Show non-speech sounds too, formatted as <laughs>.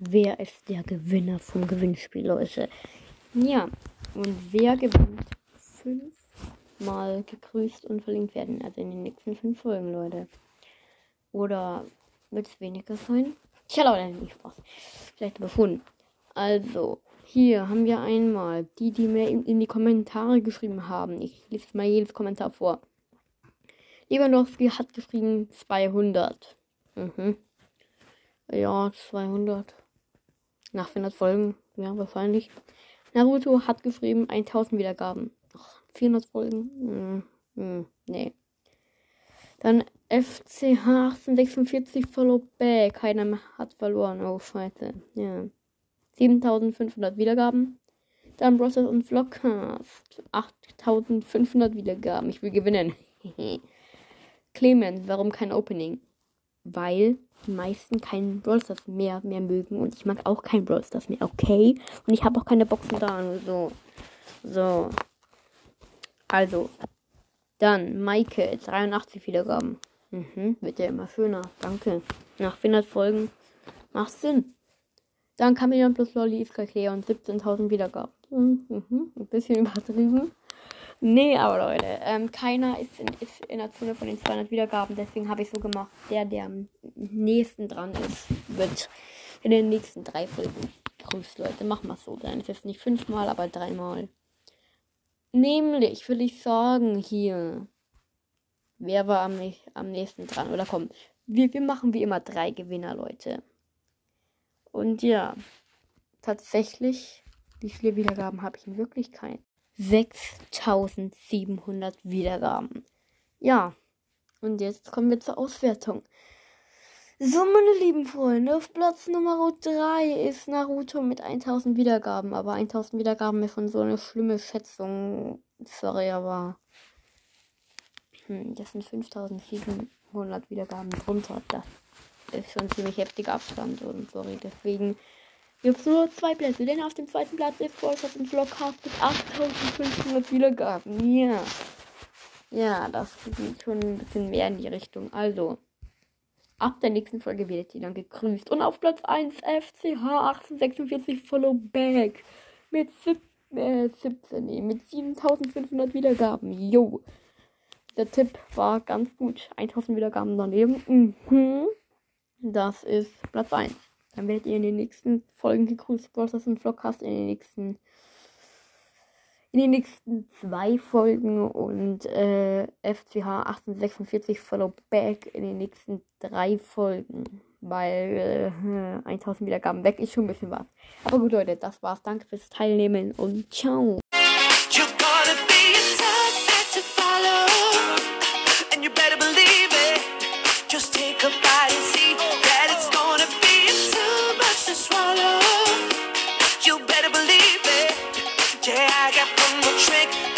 wer ist der Gewinner vom Gewinnspiel, Leute. Ja, und wer gewinnt fünfmal gegrüßt und verlinkt werden. Also in den nächsten fünf Folgen, Leute. Oder wird es weniger sein? Tja, Leute, nicht Spaß. Vielleicht schon. Also, hier haben wir einmal die, die mir in, in die Kommentare geschrieben haben. Ich lese mal jedes Kommentar vor. Lewandowski hat geschrieben 200. Mhm. Ja, 200. Nach 400 Folgen, ja, wahrscheinlich. Naruto hat geschrieben 1000 Wiedergaben. Ach, 400 Folgen? Hm, hm, nee. Dann FCH 1846 follow back. Keiner hat verloren. Oh, scheiße. Ja. 7500 Wiedergaben. Dann Browser und Vlogcast. 8500 Wiedergaben. Ich will gewinnen. <laughs> Clemens, warum kein Opening? Weil die meisten keinen Brawl Stars mehr, mehr mögen. Und ich mag auch keinen Brawl Stars mehr, okay? Und ich habe auch keine Boxen da. So. So. Also. Dann Michael, 83 Wiedergaben. Mhm, wird ja immer schöner. Danke. Nach 400 Folgen macht Sinn. Dann Chameleon plus Lolly, Iska und 17.000 Wiedergaben. Mhm, ein bisschen <laughs> übertrieben. Nee, aber Leute, ähm, keiner ist in, ist in der Zone von den 200 Wiedergaben. Deswegen habe ich so gemacht, der, der am nächsten dran ist, wird in den nächsten drei Folgen grüßt, Leute. Wir es so. Dann ist es nicht fünfmal, aber dreimal. Nämlich will ich sagen, hier. Wer war am, am nächsten dran? Oder komm, wir, wir machen wie immer drei Gewinner, Leute. Und ja, tatsächlich, wie viele Wiedergaben habe ich in Wirklichkeit? 6700 Wiedergaben. Ja, und jetzt kommen wir zur Auswertung. So, meine lieben Freunde, auf Platz Nummer 3 ist Naruto mit 1000 Wiedergaben. Aber 1000 Wiedergaben ist schon so eine schlimme Schätzung. Sorry, aber. Hm, das sind 5700 Wiedergaben drunter. Das ist schon ziemlich heftiger Abstand. Und sorry, deswegen es nur zwei Plätze. Denn auf dem zweiten Platz ist Brawlstars und Vlogcast mit 8500 Wiedergaben. Ja. Ja, das geht schon ein bisschen mehr in die Richtung. Also, ab der nächsten Folge werdet ihr dann gegrüßt. Und auf Platz 1 FCH 1846 Follow Back mit sieb, äh, 17, nee, mit 7500 Wiedergaben. Jo. Der Tipp war ganz gut. 1000 Wiedergaben daneben. Mhm. Das ist Platz 1. Dann werdet ihr in den nächsten Folgen gegrüßt. Brothers und Vlogcast in den nächsten in den nächsten zwei Folgen und äh, FCH 1846 Follow Back in den nächsten drei Folgen. Weil äh, 1000 Wiedergaben weg ist schon ein bisschen was. Aber gut, Leute, das war's. Danke fürs Teilnehmen und ciao. too much to swallow. You better believe it. Yeah, I got one more trick.